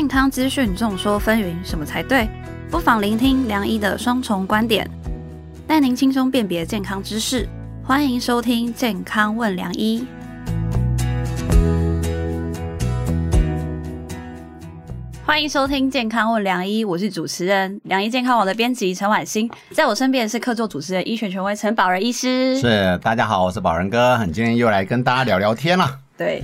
健康资讯众说纷纭，什么才对？不妨聆听梁医的双重观点，带您轻松辨别健康知识。欢迎收听《健康问梁医》。欢迎收听《健康问梁医》，我是主持人梁医健康网的编辑陈婉欣，在我身边是客座主持人医学权威陈宝仁医师。是，大家好，我是宝仁哥，很今天又来跟大家聊聊天了。对。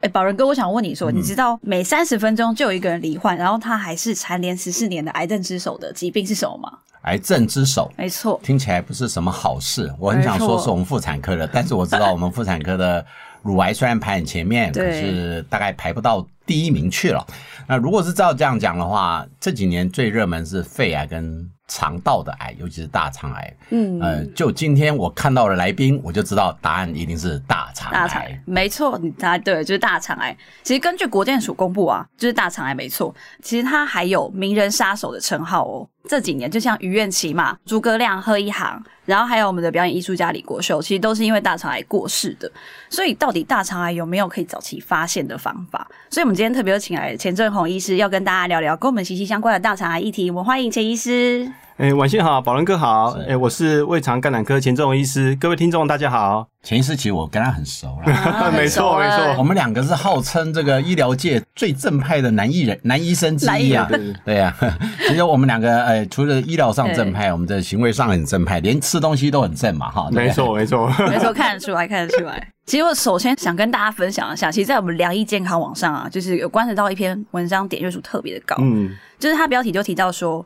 哎，宝仁哥，我想问你说，你知道每三十分钟就有一个人罹患，然后他还是蝉联十四年的癌症之首的疾病是什么吗？癌症之首，没错，听起来不是什么好事。我很想说是我们妇产科的，但是我知道我们妇产科的乳癌虽然排很前面，可是大概排不到第一名去了。那如果是照这样讲的话，这几年最热门是肺癌跟。肠道的癌，尤其是大肠癌，嗯，呃，就今天我看到了来宾，我就知道答案一定是大肠癌。没错，你答对，就是大肠癌。其实根据国健署公布啊，就是大肠癌没错。其实它还有名人杀手的称号哦。这几年就像于愿琪嘛、诸葛亮、贺一航，然后还有我们的表演艺术家李国秀，其实都是因为大肠癌过世的。所以到底大肠癌有没有可以早期发现的方法？所以我们今天特别请来钱正宏医师，要跟大家聊聊跟我们息息相关的大肠癌议题。我们欢迎钱医师。哎，晚上好，宝伦哥好。哎，我是胃肠肝胆科钱正宏医师。各位听众大家好。钱医师其实我跟他很熟了，没错没错。我们两个是号称这个医疗界最正派的男艺人、男医生之一啊。对呀，其实我们两个哎，除了医疗上正派，我们的行为上很正派，连吃东西都很正嘛哈。没错没 错没错，看得出来看得出来。其实我首先想跟大家分享一下，其实，在我们良医健康网上啊，就是有关得到一篇文章，点阅数特别的高。嗯，就是它标题就提到说。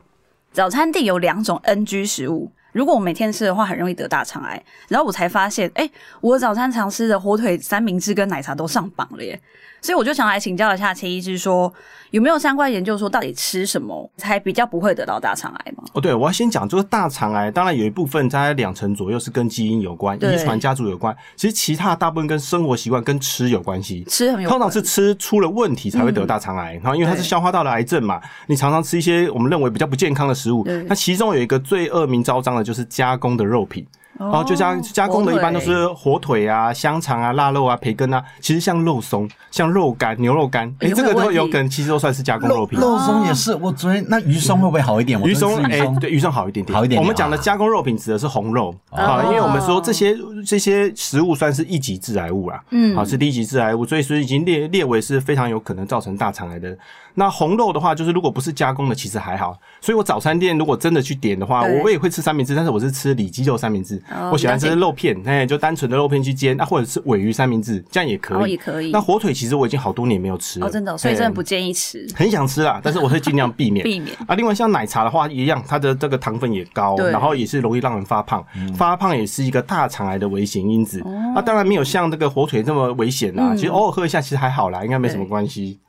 早餐店有两种 NG 食物，如果我每天吃的话，很容易得大肠癌。然后我才发现，哎，我早餐常吃的火腿三明治跟奶茶都上榜了耶。所以我就想来请教一下钱医师，说有没有相关研究说，到底吃什么才比较不会得到大肠癌吗？哦，对，我要先讲，就是大肠癌，当然有一部分在两成左右是跟基因有关、遗传家族有关。其实其他大部分跟生活习惯、跟吃有关系。吃很有，通常是吃出了问题才会得大肠癌。然后因为它是消化道的癌症嘛，你常常吃一些我们认为比较不健康的食物，那其中有一个最恶名昭彰的就是加工的肉品。哦，就像加工的，一般都是火腿啊、香肠啊、腊肉啊、培根啊。其实像肉松、像肉干、牛肉干，哎，这个都有可能，其实都算是加工肉品。肉松也是，我昨天那鱼松会不会好一点？鱼松，哎，对，鱼松好一点点，好一点。我们讲的加工肉品指的是红肉啊，因为我们说这些这些食物算是一级致癌物啦，嗯，好是低级致癌物，所以说已经列列为是非常有可能造成大肠癌的。那红肉的话，就是如果不是加工的，其实还好。所以我早餐店如果真的去点的话，我我也会吃三明治，但是我是吃里脊肉三明治，我喜欢吃肉片，哎，就单纯的肉片去煎，那或者是尾鱼三明治，这样也可以。也可以。那火腿其实我已经好多年没有吃了，真的，所以真的不建议吃。很想吃啊，但是我会尽量避免。避免。啊，另外像奶茶的话一样，它的这个糖分也高，然后也是容易让人发胖，发胖也是一个大肠癌的危险因子。啊，当然没有像这个火腿这么危险啊，其实偶尔喝一下其实还好啦，应该没什么关系。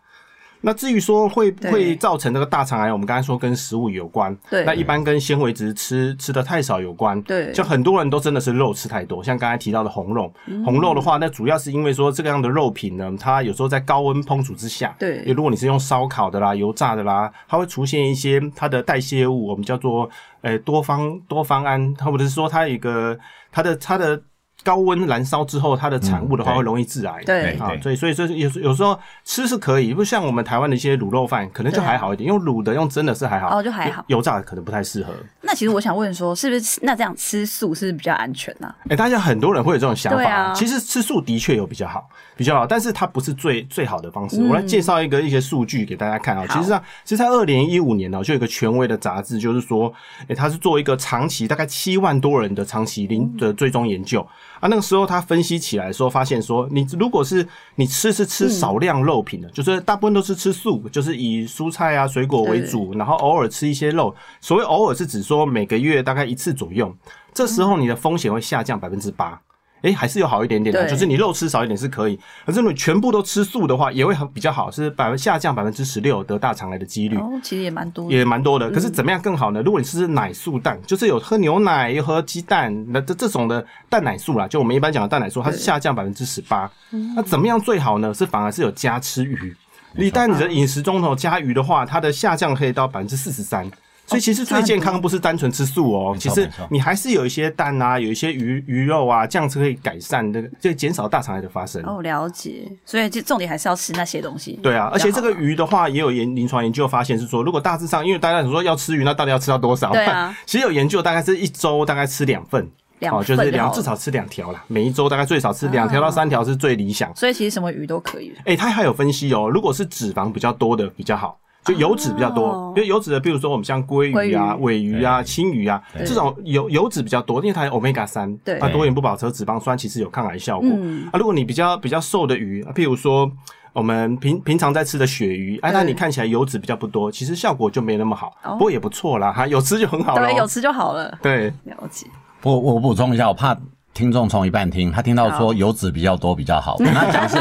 那至于说会会造成这个大肠癌，我们刚才说跟食物有关，对，那一般跟纤维质吃吃的太少有关，对，就很多人都真的是肉吃太多，像刚才提到的红肉，红肉的话，那主要是因为说这个样的肉品呢，它有时候在高温烹煮之下，对，如果你是用烧烤的啦、油炸的啦，它会出现一些它的代谢物，我们叫做呃多方多方胺，或者是说它有一个它的它的。高温燃烧之后，它的产物的话会容易致癌。对啊，所以所以说有有时候吃是可以，不像我们台湾的一些卤肉饭，可能就还好一点。用卤的，用蒸的是还好，哦，就还好。油炸的可能不太适合。那其实我想问说，是不是那这样吃素是比较安全呢？哎，大家很多人会有这种想法。其实吃素的确有比较好，比较好，但是它不是最最好的方式。我来介绍一个一些数据给大家看啊。其实上，其实在二零一五年呢，就有一个权威的杂志，就是说，哎，它是做一个长期大概七万多人的长期临的追踪研究。啊，那个时候他分析起来说，发现说，你如果是你吃是吃少量肉品的，就是大部分都是吃素，就是以蔬菜啊、水果为主，然后偶尔吃一些肉。所谓偶尔是指说每个月大概一次左右，这时候你的风险会下降百分之八。哎，还是有好一点点的，就是你肉吃少一点是可以，可是你全部都吃素的话，也会很比较好，是百分下降百分之十六得大肠癌的几率。哦，其实也蛮多，也蛮多的。可是怎么样更好呢？如果你吃奶素蛋，就是有喝牛奶又喝鸡蛋，那这这种的蛋奶素啦，就我们一般讲的蛋奶素，它是下降百分之十八。那怎么样最好呢？是反而是有加吃鱼，一旦你的饮食中头加鱼的话，它的下降可以到百分之四十三。所以其实最健康不是单纯吃素哦，其实你还是有一些蛋啊，有一些鱼鱼肉啊，这样子可以改善那个，就减少大肠癌的发生。哦，了解。所以就重点还是要吃那些东西。对啊，而且这个鱼的话，也有研临床研究发现是说，如果大致上，因为大家说要吃鱼，那到底要吃到多少？对啊。其实有研究，大概是一周大概吃两份。哦，就是两至少吃两条啦，每一周大概最少吃两条到三条是最理想。所以其实什么鱼都可以。哎，它还有分析哦，如果是脂肪比较多的比较好，就油脂比较多，因为油脂的，比如说我们像鲑鱼啊、尾鱼啊、青鱼啊这种油油脂比较多，因为它有 omega 三，它多元不饱和脂肪酸其实有抗癌效果。啊，如果你比较比较瘦的鱼，譬如说我们平平常在吃的鳕鱼，哎，那你看起来油脂比较不多，其实效果就没那么好，不过也不错啦，哈，有吃就很好了，对，有吃就好了，对，了解。我我补充一下，我怕听众从一半听，他听到说油脂比较多比较好，跟他讲是。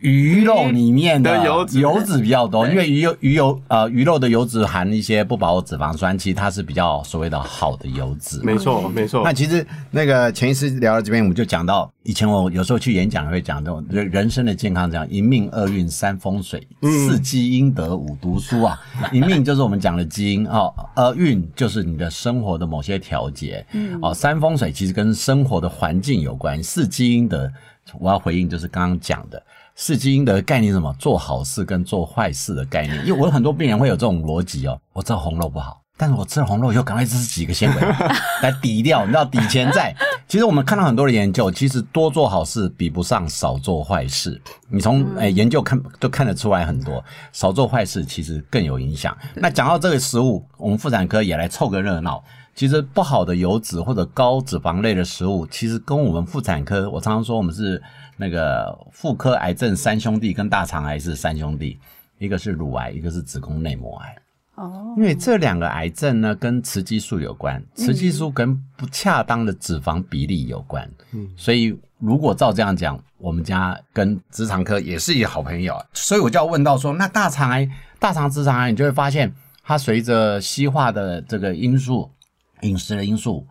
鱼肉里面的油油脂比较多，因为鱼油鱼油呃鱼肉的油脂含一些不饱和脂肪酸，其实它是比较所谓的好的油脂。没错，没错。那其实那个前一次聊到这边，我们就讲到以前我有时候去演讲会讲这种人人生的健康，这样一命二运三风水四积阴德五读书啊。一命就是我们讲的基因哦，二运就是你的生活的某些调节，嗯哦，三风水其实跟生活的环境有关，四积阴德我要回应就是刚刚讲的。四基因的概念什么？做好事跟做坏事的概念。因为我有很多病人会有这种逻辑哦。我知道红肉不好，但是我吃了红肉以后，赶快吃几个纤维 来抵掉，你知道抵钱债。其实我们看到很多的研究，其实多做好事比不上少做坏事。你从诶研究看都看得出来很多，少做坏事其实更有影响。那讲到这个食物，我们妇产科也来凑个热闹。其实不好的油脂或者高脂肪类的食物，其实跟我们妇产科，我常常说我们是那个妇科癌症三兄弟，跟大肠癌是三兄弟，一个是乳癌，一个是子宫内膜癌。哦，因为这两个癌症呢，跟雌激素有关，雌激素跟不恰当的脂肪比例有关。嗯，所以如果照这样讲，我们家跟直肠科也是一个好朋友，所以我就要问到说，那大肠癌、大肠直肠癌，你就会发现它随着西化的这个因素。饮食的因素。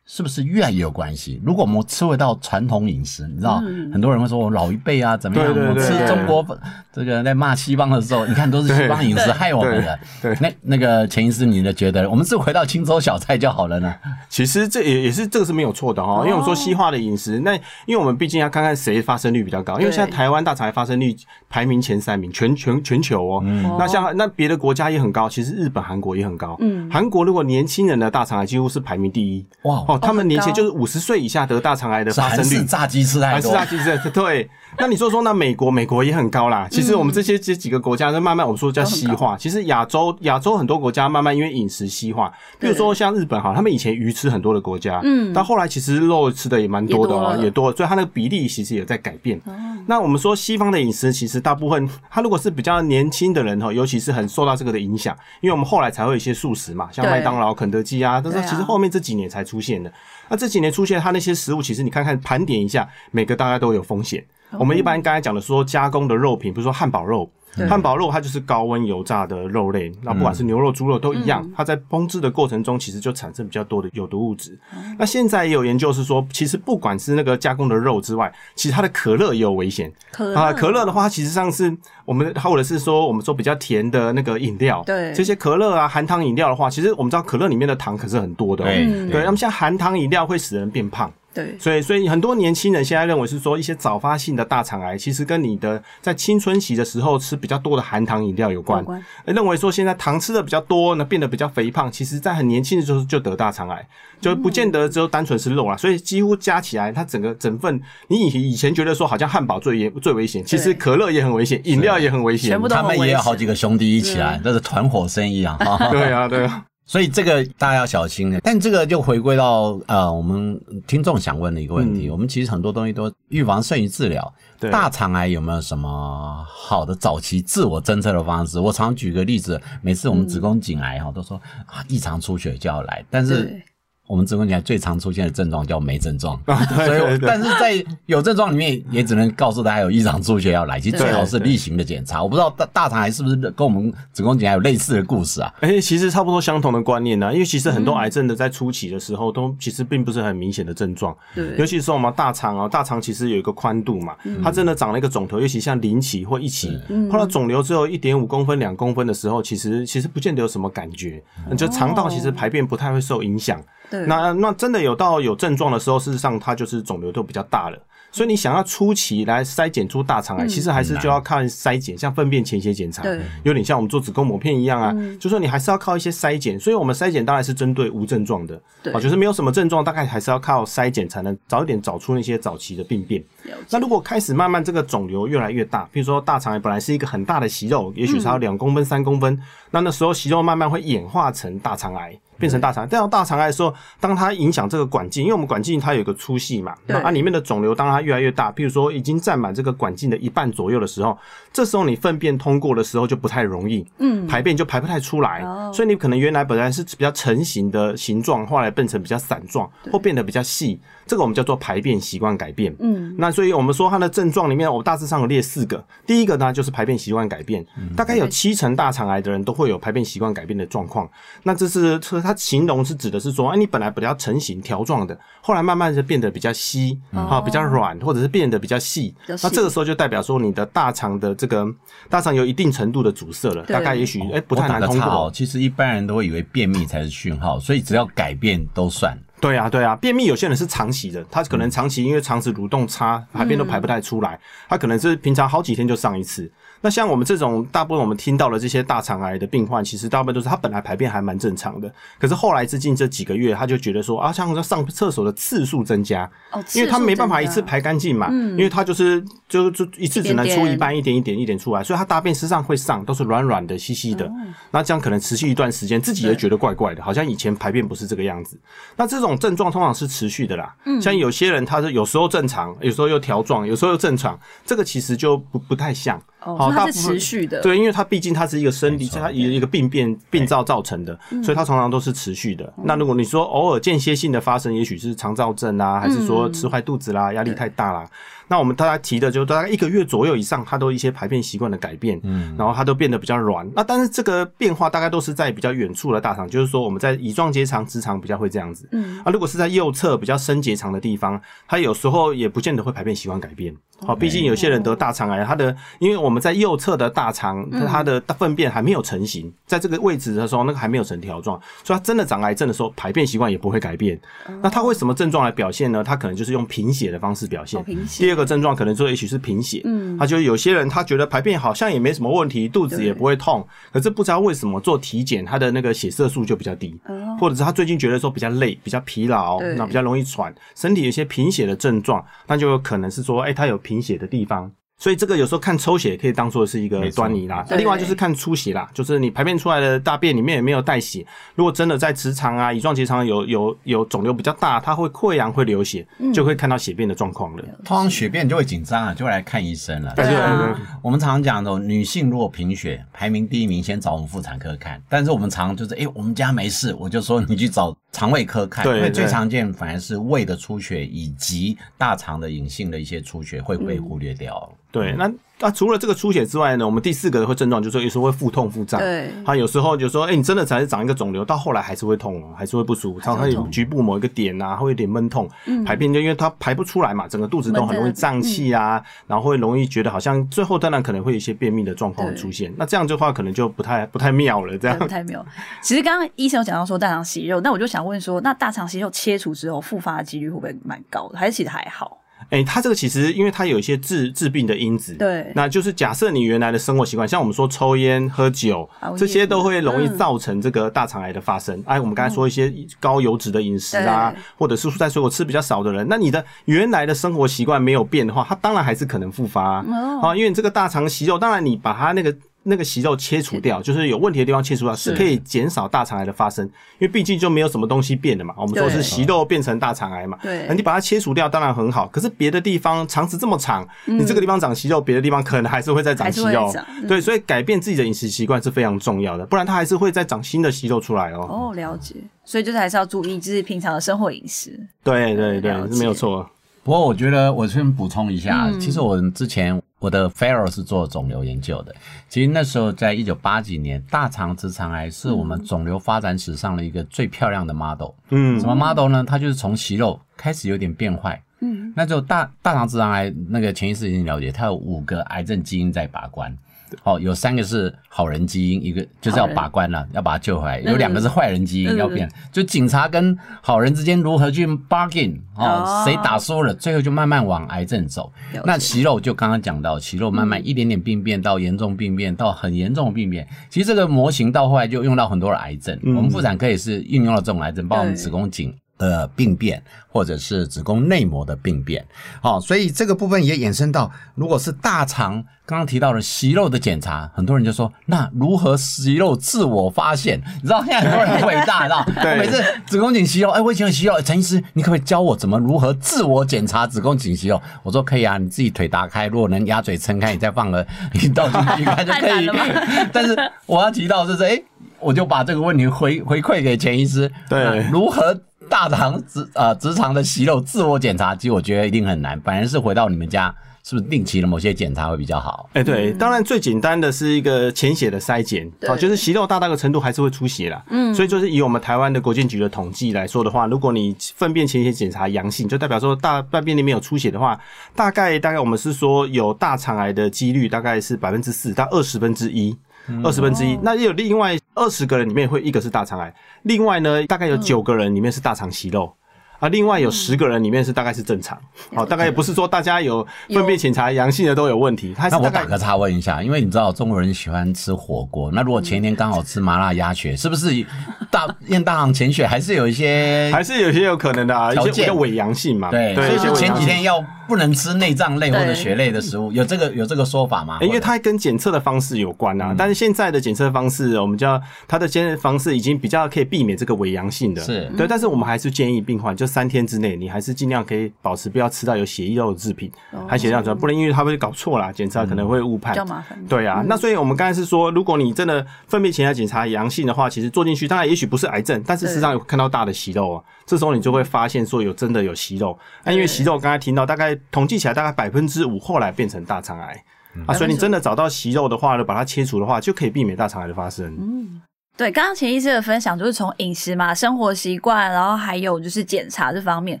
是不是越来越有关系？如果我们吃回到传统饮食，你知道，很多人会说我老一辈啊怎么样？我吃中国这个在骂西方的时候，你看都是西方饮食害我们的。那那个钱医师，你的觉得，我们是回到青州小菜就好了呢？其实这也也是这个是没有错的哈，因为我们说西化的饮食，那因为我们毕竟要看看谁发生率比较高，因为现在台湾大肠癌发生率排名前三名，全全全球哦。那像那别的国家也很高，其实日本、韩国也很高。嗯，韩国如果年轻人的大肠癌几乎是排名第一。哇！他们年前就是五十岁以下得大肠癌的发生率，炸鸡吃太多，炸鸡吃 对。那你说说，那美国美国也很高啦。其实我们这些这几个国家，在慢慢我们说叫西化。其实亚洲亚洲很多国家慢慢因为饮食西化，比如说像日本哈，他们以前鱼吃很多的国家，嗯，到后来其实肉吃的也蛮多的哦，也多，所以它那个比例其实也在改变。那我们说西方的饮食，其实大部分他如果是比较年轻的人哈，尤其是很受到这个的影响，因为我们后来才会有一些素食嘛，像麦当劳、肯德基啊，但是其实后面这几年才出现的。那这几年出现它那些食物，其实你看看盘点一下，每个大家都有风险。我们一般刚才讲的说加工的肉品，比如说汉堡肉。汉堡肉它就是高温油炸的肉类，那不管是牛肉、猪肉都一样，它在烹制的过程中其实就产生比较多的有毒物质。那现在也有研究是说，其实不管是那个加工的肉之外，其实它的可乐也有危险。啊，可乐的话，其实上是我们或者是说我们说比较甜的那个饮料，对这些可乐啊含糖饮料的话，其实我们知道可乐里面的糖可是很多的。对，对，那么像含糖饮料会使人变胖。对，所以所以很多年轻人现在认为是说一些早发性的大肠癌，其实跟你的在青春期的时候吃比较多的含糖饮料有关。认为说现在糖吃的比较多呢，变得比较肥胖，其实在很年轻的时候就得大肠癌，就不见得只有单纯是肉啦。所以几乎加起来，它整个整份，你以以前觉得说好像汉堡最严最危险，其实可乐也很危险，饮料也很危险，他们也有好几个兄弟一起来，那是团伙生意啊。对啊，对啊。所以这个大家要小心的，但这个就回归到呃，我们听众想问的一个问题，我们其实很多东西都预防胜于治疗。大肠癌有没有什么好的早期自我侦测的方式？我常举个例子，每次我们子宫颈癌哈，都说啊异常出血就要来，但是我们子宫颈癌最常出现的症状叫没症状，所以但是在有症状里面也只能告诉大家有异常出血要来，其实最好是例行的检查。我不知道大大肠癌是不是跟我们子宫颈癌有类似的故事啊？哎，其实差不多相同的观念呢，因为其实很多癌症的在初期的时候都其实并不是很明显的症状，对，尤其是我们大肠啊，大肠其实有一个宽度嘛，它真的长了一个肿头，尤其像零期或一期，后来肿瘤只有一点五公分、两公分的时候，其实其实不见得有什么感觉，就肠道其实排便不太会受影响。那那真的有到有症状的时候，事实上它就是肿瘤都比较大了。所以你想要初期来筛检出大肠癌，其实还是就要看筛检，像粪便潜血检查，有点像我们做子宫膜片一样啊。就说你还是要靠一些筛检。所以我们筛检当然是针对无症状的，啊，就是没有什么症状，大概还是要靠筛检才能早一点找出那些早期的病变。那如果开始慢慢这个肿瘤越来越大，比如说大肠癌本来是一个很大的息肉，也许它两公分、三公分，那那时候息肉慢慢会演化成大肠癌。变成大肠，但到大肠癌的时候，当它影响这个管径，因为我们管径它有一个粗细嘛，那它里面的肿瘤当它越来越大，譬如说已经占满这个管径的一半左右的时候，这时候你粪便通过的时候就不太容易，嗯，排便就排不太出来，所以你可能原来本来是比较成型的形状，后来变成比较散状，或变得比较细，这个我们叫做排便习惯改变，嗯，那所以我们说它的症状里面，我大致上有列四个，第一个呢就是排便习惯改变，大概有七成大肠癌的人都会有排便习惯改变的状况，那这是它形容是指的是说，哎，你本来比较成型条状的，后来慢慢就变得比较稀啊，比较软，或者是变得比较细。那这个时候就代表说，你的大肠的这个大肠有一定程度的阻塞了，大概也许哎不太难通过。其实一般人都会以为便秘才是讯号，所以只要改变都算。对啊，对啊，便秘有些人是长期的，他可能长期因为肠子蠕动差，排便都排不太出来，他可能是平常好几天就上一次。那像我们这种大部分我们听到的这些大肠癌的病患，其实大部分都是他本来排便还蛮正常的，可是后来最近这几个月，他就觉得说啊，像他上厕所的次数增加，哦，因为他没办法一次排干净嘛，嗯，因为他就是就就一次只能出一半，一点一点一点出来，所以他大便实际上会上，都是软软的、稀稀的，那这样可能持续一段时间，自己也觉得怪怪的，好像以前排便不是这个样子。那这种症状通常是持续的啦，嗯，像有些人他是有时候正常，有时候又条状，有时候又正常，这个其实就不不太像。哦，它是持续的，对，因为它毕竟它是一个生理，它一一个病变病灶造成的，所以它常常都是持续的。那如果你说偶尔间歇性的发生，也许是肠燥症啊，还是说吃坏肚子啦，压力太大啦。那我们大家提的就大概一个月左右以上，它都一些排便习惯的改变，嗯，然后它都变得比较软。那但是这个变化大概都是在比较远处的大肠，就是说我们在乙状结肠、直肠比较会这样子，嗯，啊，如果是在右侧比较深结肠的地方，它有时候也不见得会排便习惯改变。好，毕竟有些人得大肠癌，他的因为我们在右侧的大肠，它的粪便还没有成型，在这个位置的时候，那个还没有成条状，所以它真的长癌症的时候，排便习惯也不会改变。那它会什么症状来表现呢？它可能就是用贫血的方式表现。第二个症状可能说也许是贫血，嗯，他就有些人他觉得排便好像也没什么问题，肚子也不会痛，可是不知道为什么做体检，他的那个血色素就比较低，或者是他最近觉得说比较累、比较疲劳，那比较容易喘，身体有些贫血的症状，那就有可能是说，哎，他有贫血的地方。所以这个有时候看抽血可以当做是一个端倪啦。那另外就是看出血啦，就是你排便出来的大便里面有没有带血。如果真的在直肠啊、乙状结肠有有有肿瘤比较大，它会溃疡会流血，就会看到血便的状况了。通常血便就会紧张啊，就会来看医生了。对对对，我们常常讲的，女性如果贫血，排名第一名先找我们妇产科看。但是我们常就是，哎，我们家没事，我就说你去找肠胃科看，因为最常见反而是胃的出血以及大肠的隐性的一些出血会被忽略掉。对，那那除了这个出血之外呢，我们第四个会症状就是有时候会腹痛腹胀。对，他有时候就说，哎，你真的才是长一个肿瘤，到后来还是会痛哦，还是会不舒服，常常有局部某一个点啊，会有点闷痛，排便就因为它排不出来嘛，整个肚子都很容易胀气啊，然后会容易觉得好像最后当然可能会有一些便秘的状况出现。那这样的话可能就不太不太妙了，这样不太妙。其实刚刚医生有讲到说大肠息肉，那我就想问说，那大肠息肉切除之后复发的几率会不会蛮高的？还是其实还好？哎，它这个其实因为它有一些致致病的因子，对，那就是假设你原来的生活习惯，像我们说抽烟、喝酒，这些都会容易造成这个大肠癌的发生。哎，我们刚才说一些高油脂的饮食啊，或者是蔬菜水果吃比较少的人，那你的原来的生活习惯没有变的话，它当然还是可能复发啊。因为你这个大肠息肉，当然你把它那个。那个息肉切除掉，就是有问题的地方切除掉，是可以减少大肠癌的发生。因为毕竟就没有什么东西变了嘛，我们说是息肉变成大肠癌嘛。对，那你把它切除掉当然很好，可是别的地方肠子这么长，你这个地方长息肉，别的地方可能还是会再长息肉。对，所以改变自己的饮食习惯是非常重要的，不然它还是会再长新的息肉出来哦。哦，了解。所以就是还是要注意，就是平常的生活饮食。对对对，是没有错。不过我觉得我先补充一下，其实我之前我的 fellow 是做肿瘤研究的。其实那时候在一九八几年，大肠直肠癌是我们肿瘤发展史上的一个最漂亮的 model。嗯，什么 model 呢？它就是从息肉开始有点变坏。嗯，那就大大肠直肠癌那个潜意识已经了解，它有五个癌症基因在把关。哦，有三个是好人基因，一个就是要把关了，要把它救回来；有两个是坏人基因要变。就警察跟好人之间如何去 bargain，哦，谁打输了，最后就慢慢往癌症走。那息肉就刚刚讲到，息肉慢慢一点点病变到严重病变到很严重的病变。其实这个模型到后来就用到很多的癌症，我们妇产科也是运用了这种癌症，包括我们子宫颈。的病变，或者是子宫内膜的病变，好，所以这个部分也衍生到，如果是大肠刚刚提到的息肉的检查，很多人就说，那如何息肉自我发现？你知道现在很多人很伟大，你知道？对，每次子宫颈息肉，哎，我以前有息肉，陈医师，你可不可以教我怎么如何自我检查子宫颈息肉？我说可以啊，你自己腿打开，如果能鸭嘴撑开，你再放了 一道进去看就可以。但是我要提到就是，哎，我就把这个问题回回馈给钱医师，对，如何？大肠直啊直肠的息肉自我检查，其实我觉得一定很难。反而是回到你们家，是不是定期的某些检查会比较好？哎，对，当然最简单的是一个潜血的筛检，好，就是息肉大大个程度还是会出血啦。嗯，所以就是以我们台湾的国健局的统计来说的话，如果你粪便潜血检查阳性，就代表说大大便里面有出血的话，大概大概我们是说有大肠癌的几率大概是百分之四到二十分之一。二十分之一，那也有另外二十个人里面会一个是大肠癌，另外呢大概有九个人里面是大肠息肉。啊，另外有十个人里面是大概是正常，哦，大概也不是说大家有粪便检查阳性的都有问题。那我打个岔问一下，因为你知道中国人喜欢吃火锅，那如果前一天刚好吃麻辣鸭血，是不是大验大肠潜血还是有一些，还是有些有可能的啊？条件伪阳性嘛？对，所以前几天要不能吃内脏类或者血类的食物，有这个有这个说法吗？因为它跟检测的方式有关啊。但是现在的检测方式，我们叫它的检测方式已经比较可以避免这个伪阳性的，是对。但是我们还是建议病患就三天之内你。还是尽量可以保持不要吃到有血液肉的制品，含血量主要不能因为它会搞错啦，检查可能会误判，比较麻烦。对啊，那所以我们刚才是说，如果你真的粪便前来检查阳性的话，其实做进去当然也许不是癌症，但是事实上有看到大的息肉啊，这时候你就会发现说有真的有息肉。那因为息肉刚才听到大概统计起来大概百分之五后来变成大肠癌啊，所以你真的找到息肉的话呢，把它切除的话，就可以避免大肠癌的发生。嗯。对，刚刚钱医师的分享就是从饮食嘛、生活习惯，然后还有就是检查这方面，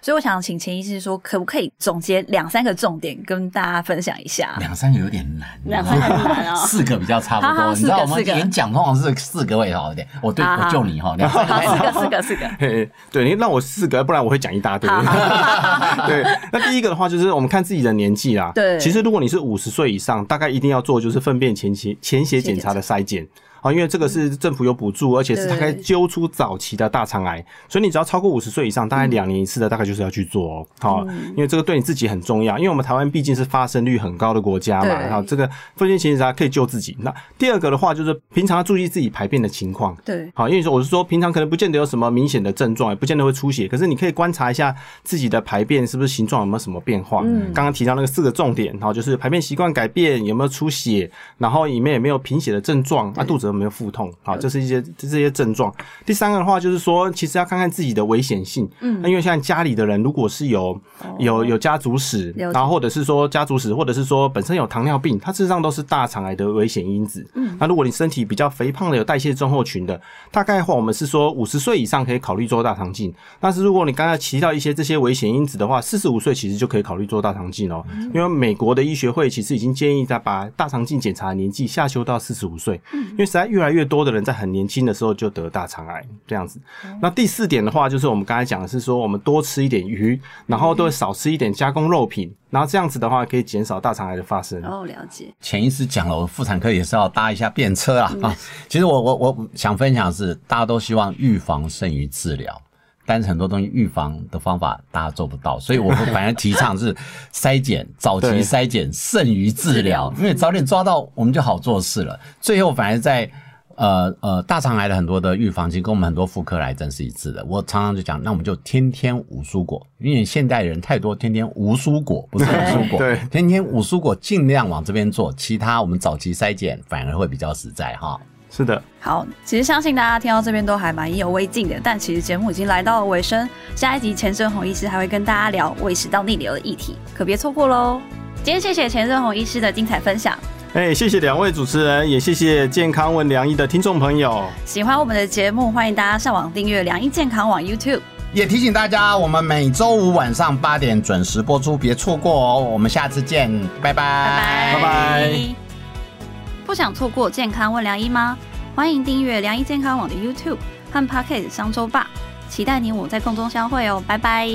所以我想请钱医师说，可不可以总结两三个重点跟大家分享一下？两三个有点难，两三个难哦，四个比较差不多。你知道我们演讲通常是四个会好一点。我对我救你哈，两四个四个四个。对，你让我四个，不然我会讲一大堆。对，那第一个的话就是我们看自己的年纪啦。对，其实如果你是五十岁以上，大概一定要做就是粪便前血前血检查的筛检。啊，因为这个是政府有补助，而且是它可以揪出早期的大肠癌，所以你只要超过五十岁以上，大概两年一次的，大概就是要去做哦。好，因为这个对你自己很重要，因为我们台湾毕竟是发生率很高的国家嘛。好，这个粪便检查可以救自己。那第二个的话，就是平常要注意自己排便的情况。对，好，因为说我是说，平常可能不见得有什么明显的症状，也不见得会出血，可是你可以观察一下自己的排便是不是形状有没有什么变化。嗯，刚刚提到那个四个重点，然后就是排便习惯改变，有没有出血，然后里面有没有贫血的症状，啊，肚子有没有腹痛。好，这是一些这些症状。第三个的话，就是说，其实要看看自己的危险性。嗯，那因为像家里的人，如果是有有有家族史，然后或者是说家族史，或者是说本身有糖尿病，它事实上都是大肠癌的危险因子。嗯，那如果你身体比较肥胖的，有代谢症候群的，大概的话，我们是说五十岁以上可以考虑做大肠镜。但是如果你刚才提到一些这些危险因子的话，四十五岁其实就可以考虑做大肠镜哦。因为美国的医学会其实已经建议在把大肠镜检查年纪下修到四十五岁。嗯，因为实在越来越多的人。在很年轻的时候就得大肠癌这样子。那第四点的话，就是我们刚才讲的是说，我们多吃一点鱼，然后都会少吃一点加工肉品，然后这样子的话可以减少大肠癌的发生。哦，了解。潜意识讲了，我妇产科也是要搭一下便车啊啊！其实我我我想分享是，大家都希望预防胜于治疗。但是很多东西预防的方法大家做不到，所以我们反而提倡是 筛检，早期筛检胜于治疗，因为早点抓到我们就好做事了。最后反而在。呃呃，大肠癌的很多的预防，其实跟我们很多妇科癌症是一致的。我常常就讲，那我们就天天五蔬果，因为现代人太多天天无蔬果，不是无蔬果，对，天天五蔬果尽量往这边做，其他我们早期筛检反而会比较实在哈。是的，好，其实相信大家听到这边都还蛮意犹未尽的，但其实节目已经来到了尾声，下一集钱正红医师还会跟大家聊胃食道逆流的议题，可别错过喽。今天谢谢钱正红医师的精彩分享。哎，谢谢两位主持人，也谢谢健康问良医的听众朋友。喜欢我们的节目，欢迎大家上网订阅良医健康网 YouTube。也提醒大家，我们每周五晚上八点准时播出，别错过哦。我们下次见，拜拜，拜拜。不想错过健康问良医吗？欢迎订阅良医健康网的 YouTube 和 Pocket 商周吧，期待你我在空中相会哦，拜拜。